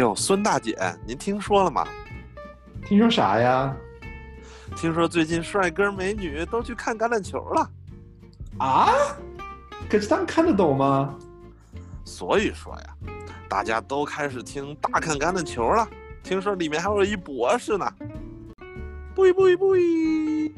呦，孙大姐，您听说了吗？听说啥呀？听说最近帅哥美女都去看橄榄球了。啊？可是他们看得懂吗？所以说呀，大家都开始听大看橄榄球了。听说里面还有一博士呢。不一不一不一。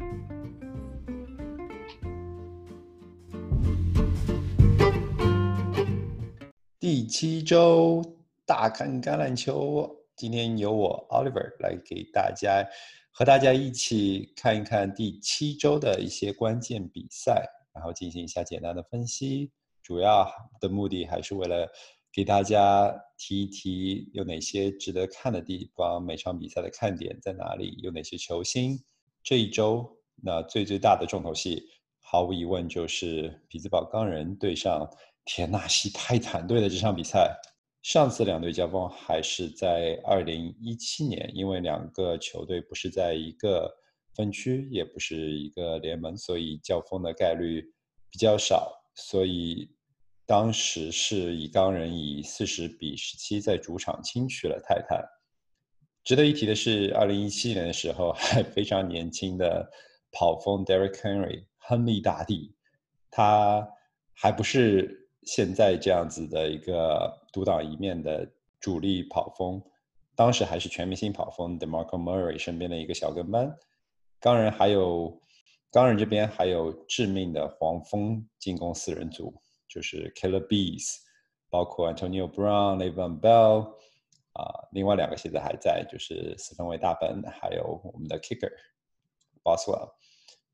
第七周大看橄榄球，今天由我 Oliver 来给大家和大家一起看一看第七周的一些关键比赛，然后进行一下简单的分析。主要的目的还是为了给大家提一提有哪些值得看的地方，每场比赛的看点在哪里，有哪些球星。这一周那最最大的重头戏，毫无疑问就是匹兹堡钢人对上。田纳西泰坦队的这场比赛，上次两队交锋还是在二零一七年，因为两个球队不是在一个分区，也不是一个联盟，所以交锋的概率比较少。所以当时是以钢人以四十比十七在主场轻取了泰坦。值得一提的是，二零一七年的时候 还非常年轻的跑锋 Derek Henry 亨利大帝，他还不是。现在这样子的一个独当一面的主力跑锋，当时还是全明星跑锋 Demarco Murray 身边的一个小跟班。钢人还有钢人这边还有致命的黄蜂进攻四人组，就是 Killer Bees，包括 Antonio Brown、Levan Bell 啊，另外两个现在还在，就是四分卫大本，还有我们的 Kicker Boswell。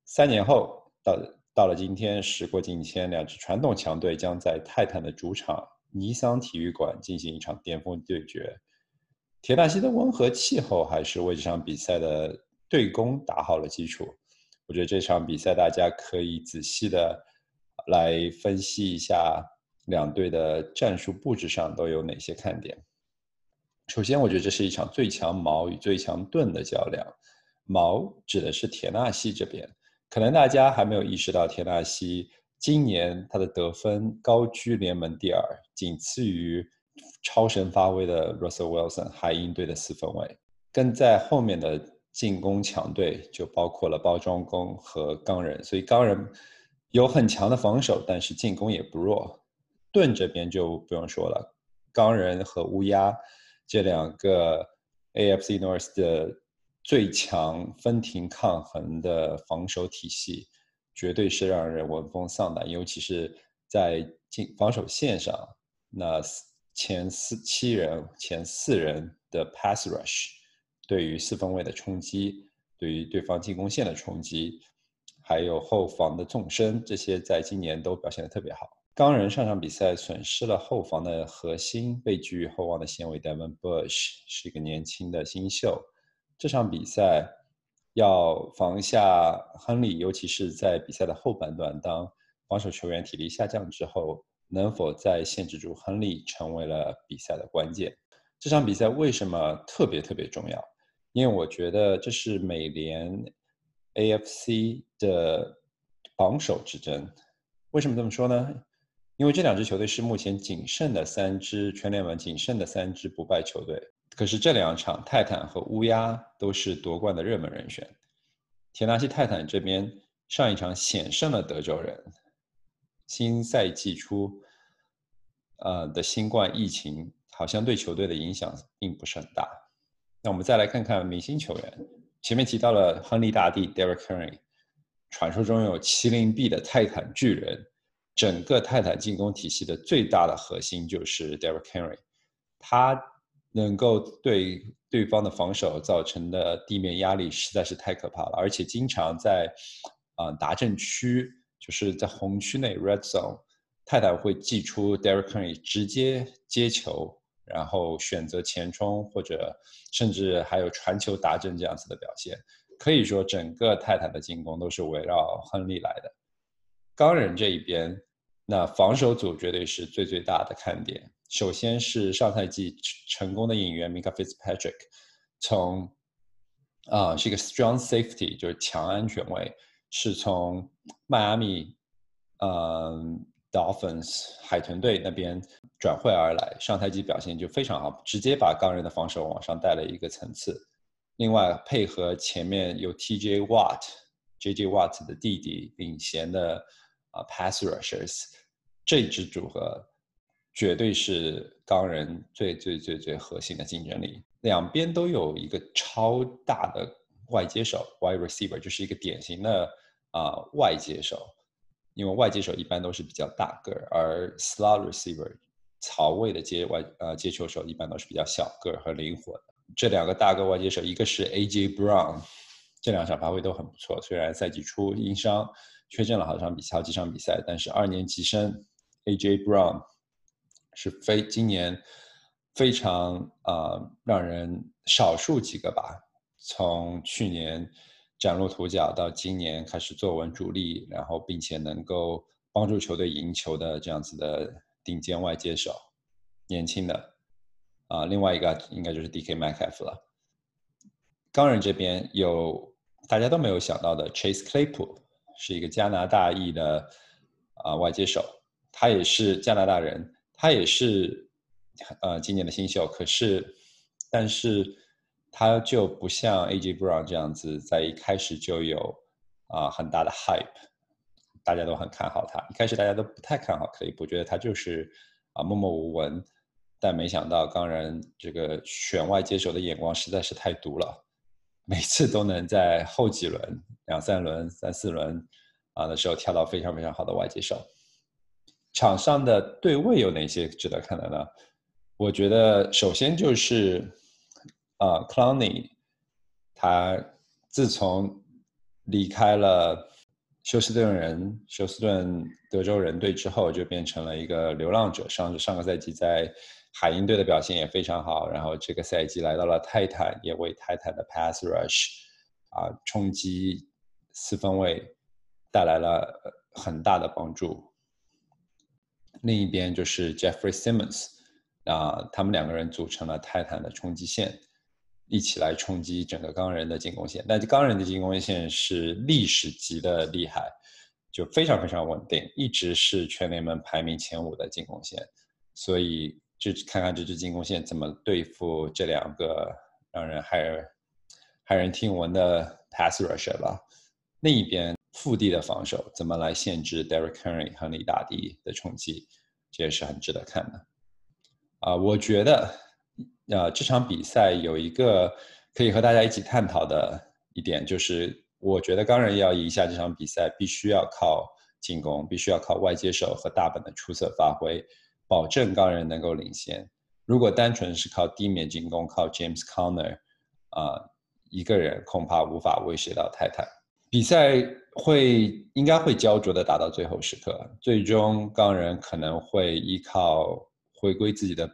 三年后到。到了今天，时过境迁，两支传统强队将在泰坦的主场尼桑体育馆进行一场巅峰对决。铁纳西的温和气候还是为这场比赛的对攻打好了基础。我觉得这场比赛大家可以仔细的来分析一下两队的战术布置上都有哪些看点。首先，我觉得这是一场最强矛与最强盾的较量。矛指的是铁纳西这边。可能大家还没有意识到，田纳西今年他的得分高居联盟第二，仅次于超神发挥的 Russell Wilson 海鹰队的四分卫。跟在后面的进攻强队就包括了包装工和钢人，所以钢人有很强的防守，但是进攻也不弱。盾这边就不用说了，钢人和乌鸦这两个 AFC North 的。最强分庭抗衡的防守体系，绝对是让人闻风丧胆。尤其是在进防守线上，那前四七人、前四人的 pass rush，对于四分卫的冲击，对于对方进攻线的冲击，还有后防的纵深，这些在今年都表现的特别好。钢人上场比赛损失了后防的核心，被寄予厚望的纤维 Devon Bush 是一个年轻的新秀。这场比赛要防下亨利，尤其是在比赛的后半段，当防守球员体力下降之后，能否再限制住亨利，成为了比赛的关键。这场比赛为什么特别特别重要？因为我觉得这是美联 AFC 的榜首之争。为什么这么说呢？因为这两支球队是目前仅剩的三支全联盟仅剩的三支不败球队。可是这两场，泰坦和乌鸦都是夺冠的热门人选。田纳西泰坦这边上一场险胜了德州人。新赛季初，呃的新冠疫情好像对球队的影响并不是很大。那我们再来看看明星球员。前面提到了亨利大帝 Derek Henry，传说中有麒麟臂的泰坦巨人。整个泰坦进攻体系的最大的核心就是 Derek Henry，他。能够对对方的防守造成的地面压力实在是太可怕了，而且经常在啊达阵区，就是在红区内 （red zone），泰坦会寄出 Derek Henry 直接接球，然后选择前冲或者甚至还有传球达阵这样子的表现。可以说，整个泰坦的进攻都是围绕亨利来的。钢人这一边，那防守组绝对是最最大的看点。首先是上赛季成功的引援 Mika Fitzpatrick，从啊是一个 strong safety，就是强安全位，是从迈阿密嗯 Dolphins 海豚队那边转会而来，上赛季表现就非常好，直接把钢人的防守往上带了一个层次。另外配合前面有 TJ Watt、JJ Watt 的弟弟领衔的啊 Pass Rushers，这支组合绝对是钢人最最最最核心的竞争力。两边都有一个超大的外接手 Wide Receiver，就是一个典型的啊外接手。因为外接手一般都是比较大个儿，而 slot receiver 槽位的接外呃接球手一般都是比较小个儿和灵活的。这两个大个外接手，一个是 AJ Brown，这两场发挥都很不错。虽然赛季初因伤缺阵了好场比好几场比赛，但是二年级生 AJ Brown 是非今年非常啊让人少数几个吧，从去年。崭露头角，到今年开始坐稳主力，然后并且能够帮助球队赢球的这样子的顶尖外接手，年轻的啊，另外一个应该就是 D.K. Metcalf 了。钢人这边有大家都没有想到的 Chase Claypool，是一个加拿大裔的啊外接手，他也是加拿大人，他也是呃今年的新秀，可是但是。他就不像 A.J. Brown 这样子，在一开始就有啊很大的 hype，大家都很看好他。一开始大家都不太看好克利普，觉得他就是啊默默无闻。但没想到钢人这个选外接手的眼光实在是太毒了，每次都能在后几轮、两三轮、三四轮啊的时候跳到非常非常好的外接手。场上的对位有哪些值得看的呢？我觉得首先就是。啊 c l o w n y 他自从离开了休斯顿人、休斯顿德州人队之后，就变成了一个流浪者。上上个赛季在海鹰队的表现也非常好，然后这个赛季来到了泰坦，也为泰坦的 Pass Rush 啊冲击四分卫带来了很大的帮助。另一边就是 Jeffrey Simmons 啊，他们两个人组成了泰坦的冲击线。一起来冲击整个钢人的进攻线，但钢人的进攻线是历史级的厉害，就非常非常稳定，一直是全联盟排名前五的进攻线。所以就看看这支进攻线怎么对付这两个让人骇人骇人听闻的 pass rusher 吧。另一边腹地的防守怎么来限制 Derek Henry 和李大迪的冲击，这也是很值得看的。啊，我觉得。呃，这场比赛有一个可以和大家一起探讨的一点，就是我觉得钢人要赢下这场比赛，必须要靠进攻，必须要靠外接手和大本的出色发挥，保证钢人能够领先。如果单纯是靠地面进攻，靠 James Conner 啊一个人，恐怕无法威胁到泰坦。比赛会应该会焦灼的打到最后时刻，最终钢人可能会依靠回归自己的。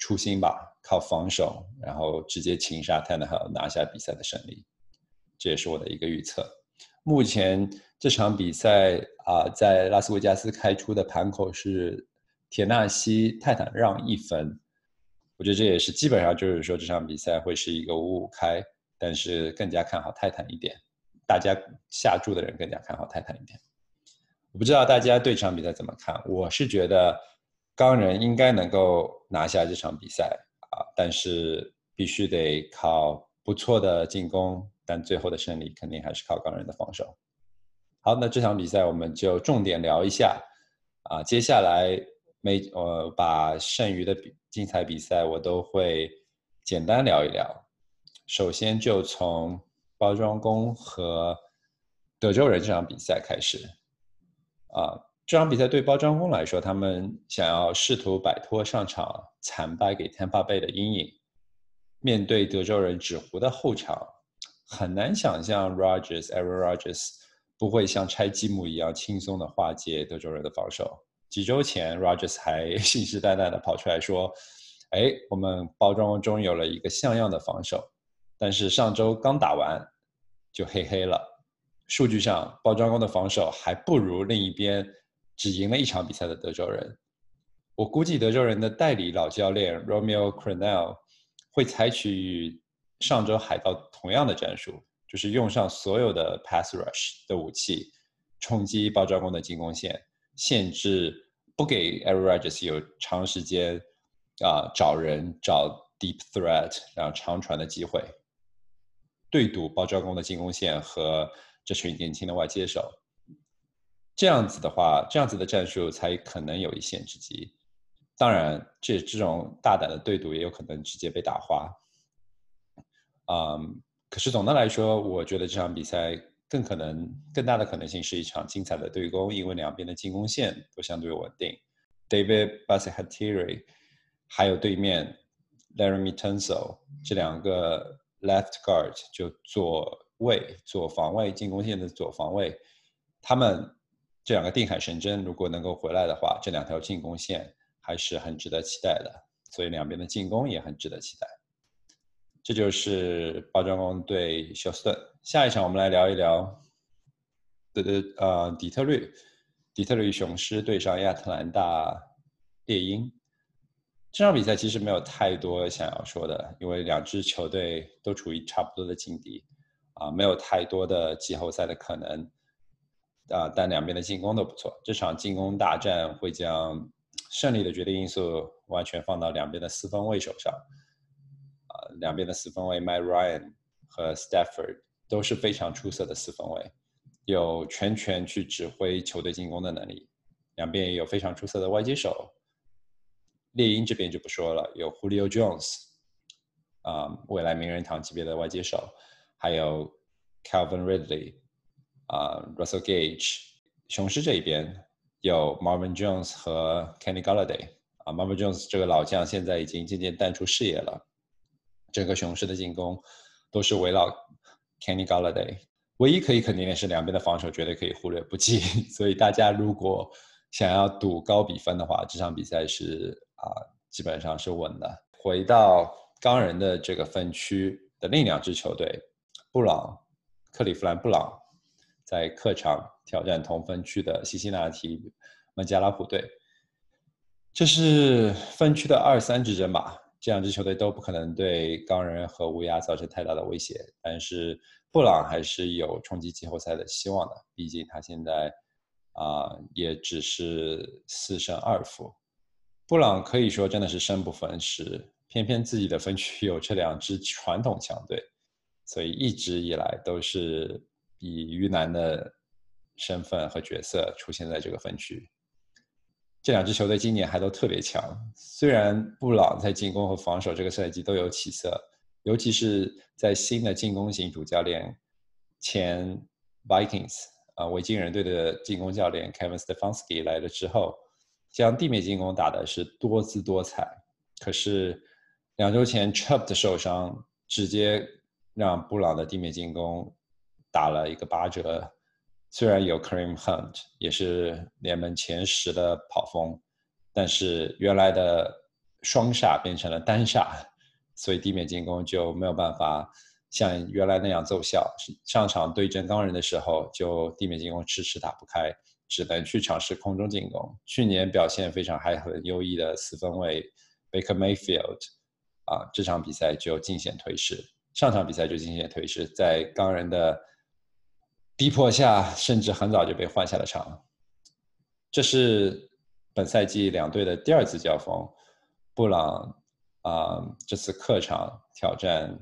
初心吧，靠防守，然后直接擒杀泰坦和拿下比赛的胜利，这也是我的一个预测。目前这场比赛啊，在拉斯维加斯开出的盘口是田纳西泰坦让一分，我觉得这也是基本上就是说这场比赛会是一个五五开，但是更加看好泰坦一点，大家下注的人更加看好泰坦一点。我不知道大家对这场比赛怎么看，我是觉得。钢人应该能够拿下这场比赛啊，但是必须得靠不错的进攻，但最后的胜利肯定还是靠钢人的防守。好，那这场比赛我们就重点聊一下啊，接下来每呃把剩余的比精彩比赛我都会简单聊一聊。首先就从包装工和德州人这场比赛开始啊。这场比赛对包装工来说，他们想要试图摆脱上场惨败给 Tampa Bay 的阴影。面对德州人纸糊的后场，很难想象 Rogers、Aaron Rogers 不会像拆积木一样轻松的化解德州人的防守。几周前，Rogers 还 信誓旦旦的跑出来说：“哎，我们包装工终于有了一个像样的防守。”但是上周刚打完就黑黑了。数据上，包装工的防守还不如另一边。只赢了一场比赛的德州人，我估计德州人的代理老教练 Romeo crenel 会采取与上周海盗同样的战术，就是用上所有的 pass rush 的武器，冲击包装工的进攻线，限制，不给 Aaron Rodgers 有长时间啊、找人找 deep threat 然后长传的机会，对赌包装工的进攻线和这群年轻的外接手。这样子的话，这样子的战术才可能有一线之机。当然，这这种大胆的对赌也有可能直接被打花。嗯，可是总的来说，我觉得这场比赛更可能、更大的可能性是一场精彩的对攻，因为两边的进攻线都相对稳定。David b a s s e t i r i 还有对面 Laramie Tunsil 这两个 left guard 就左卫、左防卫进攻线的左防卫，他们这两个定海神针如果能够回来的话，这两条进攻线还是很值得期待的。所以两边的进攻也很值得期待。这就是包装工对休斯顿。下一场我们来聊一聊对对呃底特律，底特律雄狮对上亚特兰大猎鹰。这场比赛其实没有太多想要说的，因为两支球队都处于差不多的境地，啊，没有太多的季后赛的可能，啊，但两边的进攻都不错。这场进攻大战会将胜利的决定因素完全放到两边的四分卫手上。啊两边的四分卫 Matt Ryan 和 Stafford 都是非常出色的四分卫，有全权去指挥球队进攻的能力。两边也有非常出色的外接手。猎鹰这边就不说了，有 Julio Jones，啊，未来名人堂级别的外接手，还有 Calvin Ridley，啊，Russell Gage。雄狮这一边有 Marvin Jones 和 Kenny Galladay，啊，Marvin Jones 这个老将现在已经渐渐淡出视野了。整个雄狮的进攻都是围绕 Kenny Galladay，唯一可以肯定的是两边的防守绝对可以忽略不计。所以大家如果想要赌高比分的话，这场比赛是啊基本上是稳的。回到钢人的这个分区的另两支球队，布朗克利夫兰布朗在客场挑战同分区的西西那提孟加拉虎队，这是分区的二三之争吧。这两支球队都不可能对钢人和乌鸦造成太大的威胁，但是布朗还是有冲击季后赛的希望的。毕竟他现在啊也只是四胜二负。布朗可以说真的是生不逢时，偏偏自己的分区有这两支传统强队，所以一直以来都是以鱼腩的身份和角色出现在这个分区。这两支球队今年还都特别强，虽然布朗在进攻和防守这个赛季都有起色，尤其是在新的进攻型主教练前 Vikings 啊维京人队的进攻教练 Kevin Stefanski 来了之后，将地面进攻打的是多姿多彩。可是两周前 Chubb 的受伤，直接让布朗的地面进攻打了一个八折。虽然有 Kareem Hunt，也是联盟前十的跑锋，但是原来的双煞变成了单煞，所以地面进攻就没有办法像原来那样奏效。上场对阵钢人的时候，就地面进攻迟迟打不开，只能去尝试空中进攻。去年表现非常还很优异的四分卫 Baker Mayfield，啊，这场比赛就尽显颓势。上场比赛就尽显颓势，在钢人的。逼迫下，甚至很早就被换下了场。这是本赛季两队的第二次交锋。布朗啊，这次客场挑战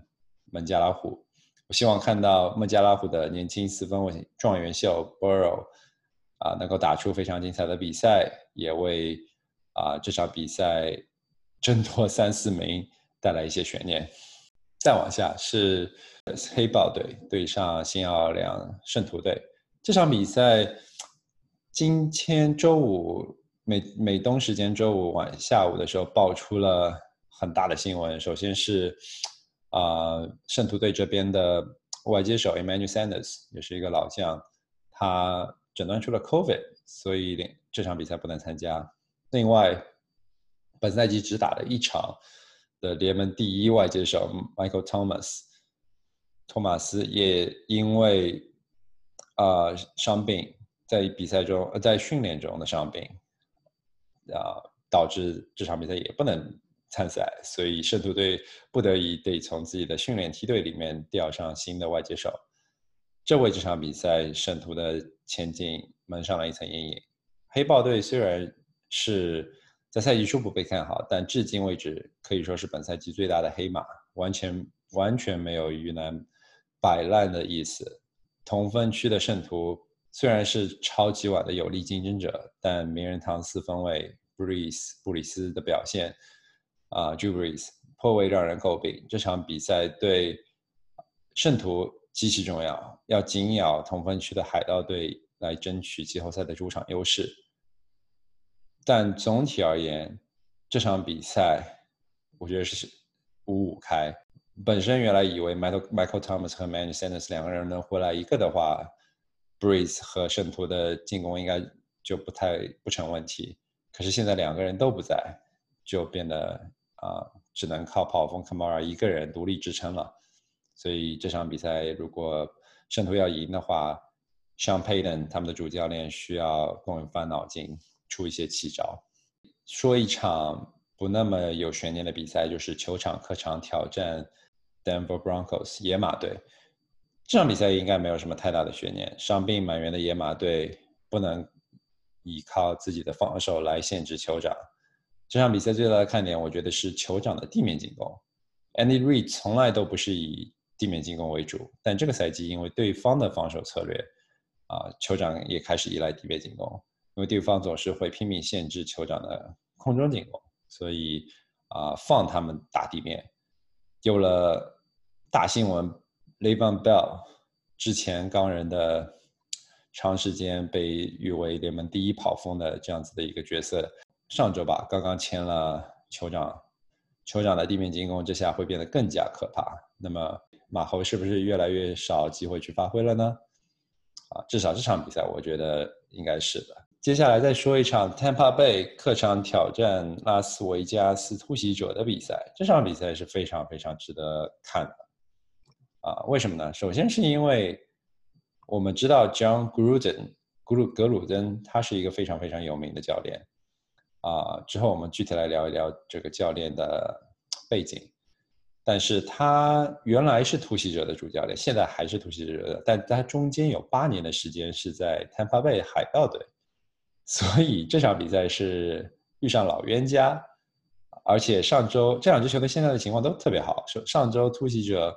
孟加拉虎。我希望看到孟加拉虎的年轻四分卫状元秀 Burrow 啊，能够打出非常精彩的比赛，也为啊这场比赛争夺三四名带来一些悬念。再往下是。黑豹队对上新奥尔良圣徒队这场比赛，今天周五美美东时间周五晚下午的时候爆出了很大的新闻。首先是啊，圣徒队这边的外接手 Emmanuel Sanders 也是一个老将，他诊断出了 COVID，所以这场比赛不能参加。另外，本赛季只打了一场的联盟第一外接手 Michael Thomas。托马斯也因为啊伤病，在比赛中呃在训练中的伤病啊，导致这场比赛也不能参赛，所以圣徒队不得已得从自己的训练梯队里面调上新的外接手，这为这场比赛圣徒的前景蒙上了一层阴影。黑豹队虽然是在赛季初不被看好，但至今为止可以说是本赛季最大的黑马，完全完全没有遇难摆烂的意思。同分区的圣徒虽然是超级碗的有力竞争者，但名人堂四分卫 Breeze 布里斯的表现啊 j u Breeze 颇为让人诟病。这场比赛对圣徒极其重要，要紧咬同分区的海盗队来争取季后赛的主场优势。但总体而言，这场比赛我觉得是五五开。本身原来以为 Michael Michael Thomas 和 Manny Sanders 两个人能回来一个的话，Breeze 和圣徒的进攻应该就不太不成问题。可是现在两个人都不在，就变得啊，只能靠跑锋 Kamara 一个人独立支撑了。所以这场比赛如果圣徒要赢的话，Sean Payton 他们的主教练需要更翻脑筋，出一些奇招。说一场不那么有悬念的比赛，就是球场客场挑战。Denver Broncos 野马队这场比赛应该没有什么太大的悬念。伤病满员的野马队不能依靠自己的防守来限制酋长。这场比赛最大的看点，我觉得是酋长的地面进攻。Andy Reid 从来都不是以地面进攻为主，但这个赛季因为对方的防守策略，啊，酋长也开始依赖地面进攻，因为对方总是会拼命限制酋长的空中进攻，所以啊，放他们打地面。有了大新闻 l e v a n Bell 之前钢人的长时间被誉为联盟第一跑锋的这样子的一个角色，上周吧刚刚签了酋长，酋长的地面进攻这下会变得更加可怕。那么马猴是不是越来越少机会去发挥了呢？啊，至少这场比赛我觉得应该是的。接下来再说一场 Tampa Bay 客场挑战拉斯维加斯突袭者的比赛。这场比赛是非常非常值得看的，啊，为什么呢？首先是因为我们知道 John Gruden 格鲁格鲁登他是一个非常非常有名的教练，啊，之后我们具体来聊一聊这个教练的背景。但是他原来是突袭者的主教练，现在还是突袭者的，但他中间有八年的时间是在 Tampa Bay 海盗队。所以这场比赛是遇上老冤家，而且上周这两支球队现在的情况都特别好。上上周突袭者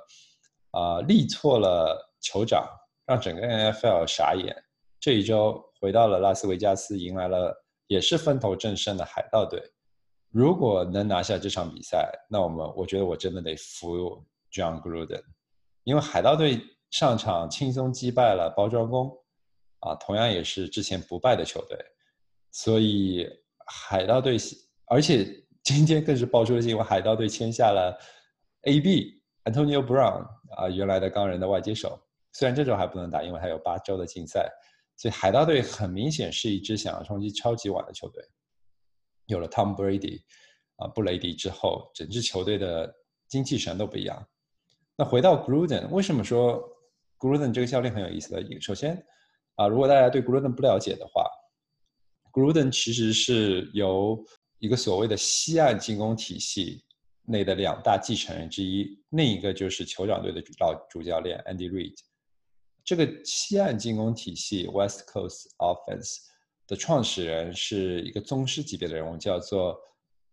啊力挫了酋长，让整个 NFL 傻眼。这一周回到了拉斯维加斯，迎来了也是风头正盛的海盗队。如果能拿下这场比赛，那我们我觉得我真的得服 John Gruden，因为海盗队上场轻松击败了包装工，啊，同样也是之前不败的球队。所以海盗队，而且今天更是爆出了新闻，海盗队签下了 A.B. Antonio Brown 啊，原来的钢人的外接手。虽然这周还不能打，因为还有八周的竞赛。所以海盗队很明显是一支想要冲击超级碗的球队。有了 Tom Brady 啊，布雷迪之后，整支球队的精气神都不一样。那回到 Gruden，为什么说 Gruden 这个教练很有意思的？首先啊，如果大家对 Gruden 不了解的话，Gruden 其实是由一个所谓的西岸进攻体系内的两大继承人之一，另一个就是酋长队的主老主教练 Andy Reid。这个西岸进攻体系 West Coast Offense 的创始人是一个宗师级别的人物，叫做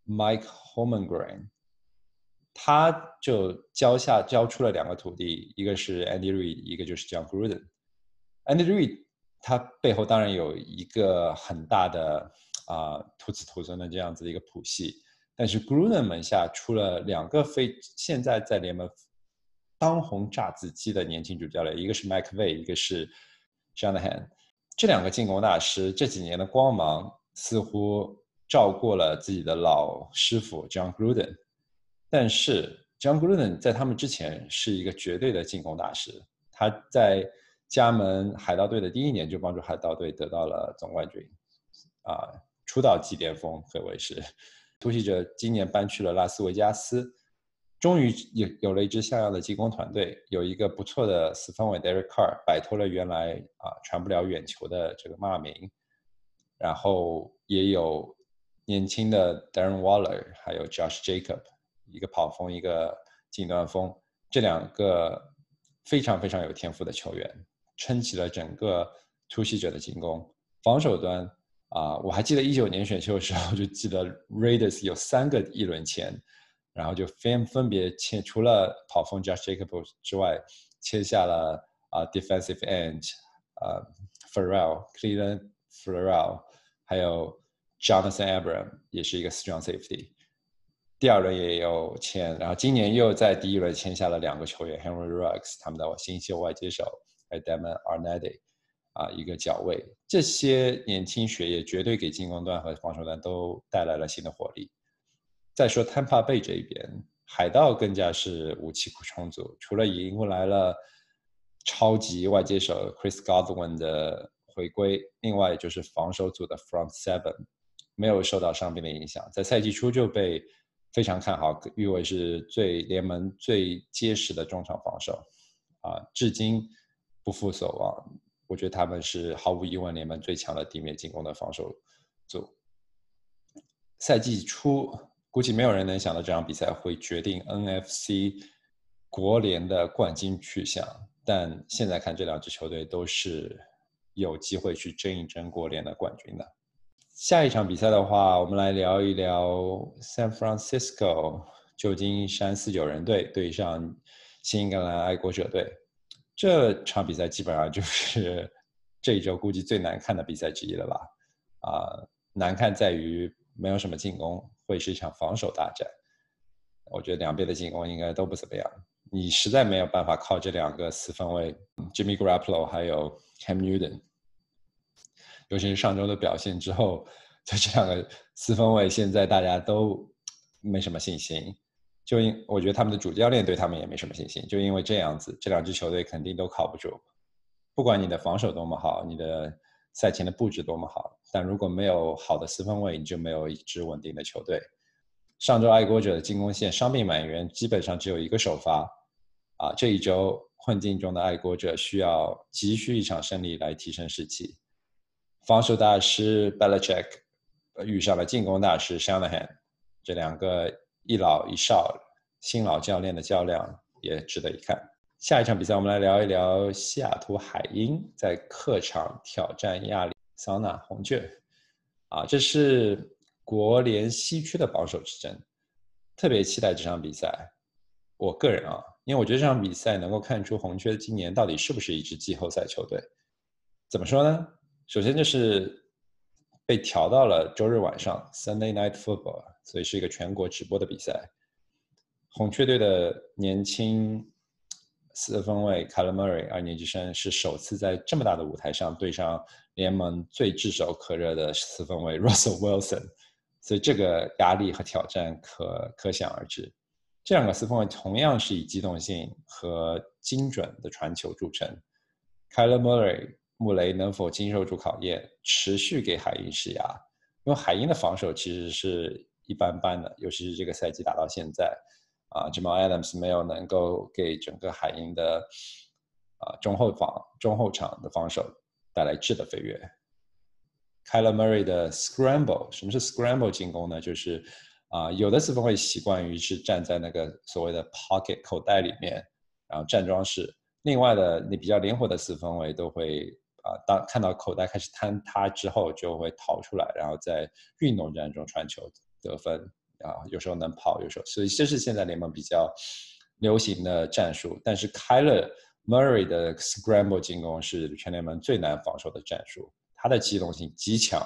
Mike Holmgren。他就教下教出了两个徒弟，一个是 Andy Reid，一个就是 John Gruden。Andy Reid。他背后当然有一个很大的啊徒子徒孙的这样子的一个谱系，但是 Gruden 门下出了两个非现在在联盟当红炸子鸡的年轻主教练，一个是 Mike v a y 一个是 Shanahan，这两个进攻大师这几年的光芒似乎照过了自己的老师傅 John Gruden，但是 John Gruden 在他们之前是一个绝对的进攻大师，他在。加盟海盗队的第一年就帮助海盗队得到了总冠军，啊，出道即巅峰，可谓是。突袭者今年搬去了拉斯维加斯，终于有有了一支像样的进攻团队，有一个不错的四分卫 Derek Carr，摆脱了原来啊传不了远球的这个骂名，然后也有年轻的 Darren Waller，还有 Josh Jacob，一个跑锋，一个近端锋，这两个非常非常有天赋的球员。撑起了整个突袭者的进攻，防守端啊，我还记得一九年选秀的时候，就记得 Raiders 有三个一轮签，然后就分分别签，除了跑锋 Josh Jacobs 之外，签下了啊 defensive end 啊 Farrell Cleveland Farrell，还有 Jonathan Abram 也是一个 strong safety。第二轮也有签，然后今年又在第一轮签下了两个球员，Henry Ruggs 他们的新秀外接手，还有 Damon Arnady 啊一个角位，这些年轻血液绝对给进攻端和防守端都带来了新的活力。再说 Tampa Bay 这一边，海盗更加是武器库充足，除了迎来了超级外接手 Chris Godwin 的回归，另外就是防守组的 Front Seven 没有受到伤病的影响，在赛季初就被。非常看好，誉为是最联盟最结实的中场防守，啊，至今不负所望。我觉得他们是毫无疑问联盟最强的地面进攻的防守组。赛季初，估计没有人能想到这场比赛会决定 NFC 国联的冠军去向，但现在看这两支球队都是有机会去争一争国联的冠军的。下一场比赛的话，我们来聊一聊 San Francisco 旧金山四九人队对上新英格兰爱国者队。这场比赛基本上就是 这一周估计最难看的比赛之一了吧？啊，难看在于没有什么进攻，会是一场防守大战。我觉得两边的进攻应该都不怎么样。你实在没有办法靠这两个四分卫 Jimmy Garoppolo 还有 Cam Newton。尤其是上周的表现之后，就这两个四分卫现在大家都没什么信心。就因我觉得他们的主教练对他们也没什么信心。就因为这样子，这两支球队肯定都靠不住。不管你的防守多么好，你的赛前的布置多么好，但如果没有好的四分卫，你就没有一支稳定的球队。上周爱国者的进攻线伤病满员，基本上只有一个首发。啊，这一周困境中的爱国者需要急需一场胜利来提升士气。防守大师 Belichick 遇上了进攻大师 Shanahan，这两个一老一少、新老教练的较量也值得一看。下一场比赛，我们来聊一聊西雅图海鹰在客场挑战亚利桑那红雀。啊，这是国联西区的榜首之争，特别期待这场比赛。我个人啊，因为我觉得这场比赛能够看出红雀今年到底是不是一支季后赛球队。怎么说呢？首先就是被调到了周日晚上 Sunday Night Football，所以是一个全国直播的比赛。红雀队的年轻四分卫 c a l a Murray 二年级生是首次在这么大的舞台上对上联盟最炙手可热的四分卫 Russell Wilson，所以这个压力和挑战可可想而知。这两个四分卫同样是以机动性和精准的传球著称 c a l a Murray。穆雷能否经受住考验，持续给海鹰施压？因为海鹰的防守其实是一般般的，尤其是这个赛季打到现在，啊，Jamal Adams 没有能够给整个海鹰的啊中后防、中后场的防守带来质的飞跃。Kyler Murray 的 Scramble，什么是 Scramble 进攻呢？就是啊，有的四分卫习惯于是站在那个所谓的 Pocket 口袋里面，然后站桩式；另外的你比较灵活的四分卫都会。啊，当看到口袋开始坍塌之后，就会逃出来，然后在运动战中传球得分。啊，有时候能跑，有时候，所以这是现在联盟比较流行的战术。但是开了 Murray 的 Scramble 进攻是全联盟最难防守的战术。他的机动性极强，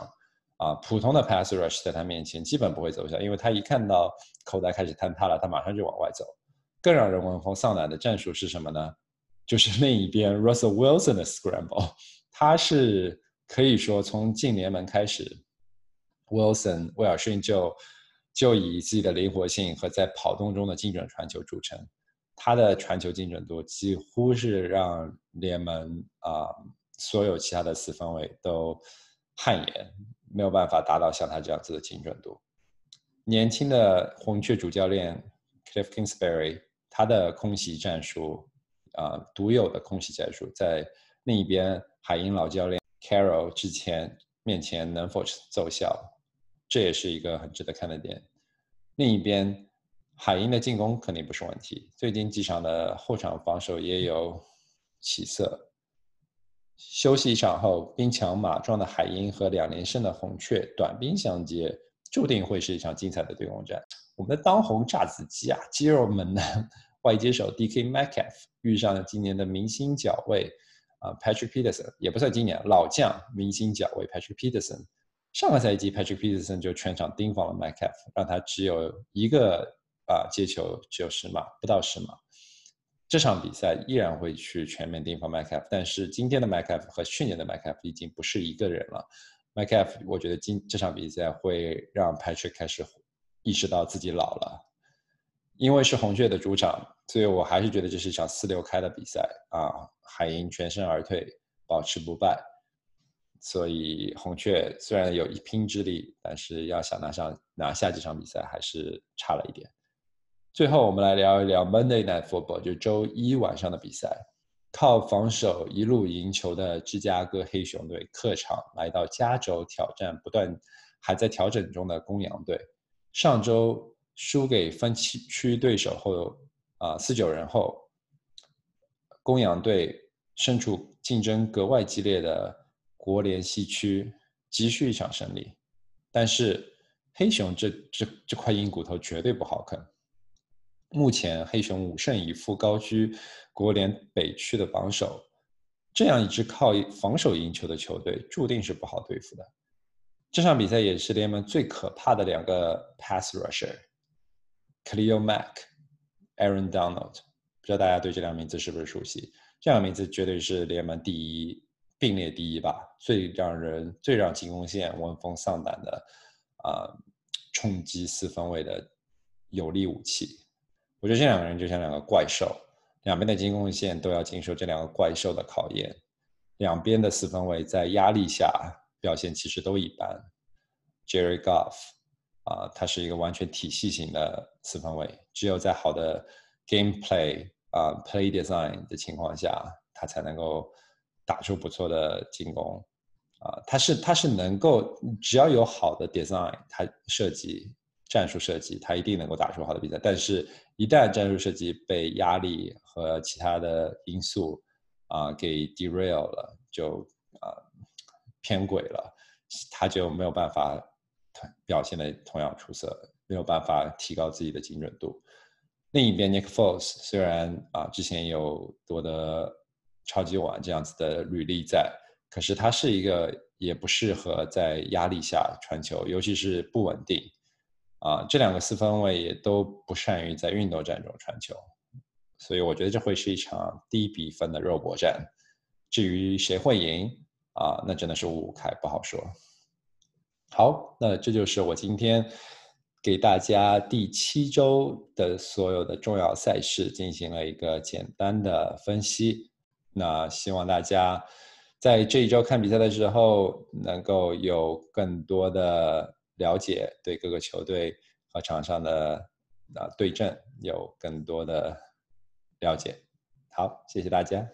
啊，普通的 Pass Rush 在他面前基本不会走下，因为他一看到口袋开始坍塌了，他马上就往外走。更让人闻风丧胆的战术是什么呢？就是另一边 Russell Wilson 的 Scramble。他是可以说从进联盟开始，Wilson 威尔逊就就以自己的灵活性和在跑动中的精准传球著称。他的传球精准度几乎是让联盟啊所有其他的四分卫都汗颜，没有办法达到像他这样子的精准度。年轻的红雀主教练 Cliff Kingsbury，他的空袭战术啊独有的空袭战术在。另一边，海鹰老教练 Carroll 之前面前能否奏效，这也是一个很值得看的点。另一边，海鹰的进攻肯定不是问题，最近几场的后场防守也有起色。休息一场后，兵强马壮的海鹰和两连胜的红雀短兵相接，注定会是一场精彩的对攻战。我们的当红炸子鸡啊，肌肉猛男外接手 D.K. Metcalf 遇上了今年的明星角卫啊 Patrick Peterson，也不算今年老将明星角卫 Patrick Peterson。上个赛季 Patrick Peterson 就全场盯防了 Metcalf，让他只有一个啊接球只有十码，不到十码。这场比赛依然会去全面盯防 Metcalf，但是今天的 Metcalf 和去年的 Metcalf 已经不是一个人了。Metcalf 我觉得今这场比赛会让 Patrick 开始意识到自己老了。因为是红雀的主场，所以我还是觉得这是一场四六开的比赛啊！海鹰全身而退，保持不败，所以红雀虽然有一拼之力，但是要想拿上拿下这场比赛还是差了一点。最后，我们来聊一聊 Monday Night Football，就周一晚上的比赛。靠防守一路赢球的芝加哥黑熊队客场来到加州挑战不断还在调整中的公羊队。上周。输给分区区对手后，啊，四九人后，公羊队身处竞争格外激烈的国联西区，急需一场胜利。但是黑熊这这这块硬骨头绝对不好啃。目前黑熊五胜一负，高居国联北区的榜首。这样一支靠防守赢球的球队，注定是不好对付的。这场比赛也是联盟最可怕的两个 pass rusher。Cleo Mack、Aaron Donald，不知道大家对这两个名字是不是熟悉？这两个名字绝对是联盟第一，并列第一吧，最让人最让进攻线闻风丧胆的啊，冲击四分位的有力武器。我觉得这两个人就像两个怪兽，两边的进攻线都要经受这两个怪兽的考验。两边的四分位在压力下表现其实都一般。Jerry Goff。啊，他是一个完全体系型的四分卫，只有在好的 gameplay 啊 play design 的情况下，他才能够打出不错的进攻。啊，他是他是能够只要有好的 design，他设计战术设计，他一定能够打出好的比赛。但是，一旦战术设计被压力和其他的因素啊给 derail 了，就啊偏轨了，他就没有办法。表现的同样出色，没有办法提高自己的精准度。另一边，Nick Foles 虽然啊之前有夺得超级碗这样子的履历在，可是他是一个也不适合在压力下传球，尤其是不稳定。啊，这两个四分卫也都不善于在运动战中传球，所以我觉得这会是一场低比分的肉搏战。至于谁会赢啊，那真的是五五开，不好说。好，那这就是我今天给大家第七周的所有的重要赛事进行了一个简单的分析。那希望大家在这一周看比赛的时候，能够有更多的了解，对各个球队和场上的啊对阵有更多的了解。好，谢谢大家。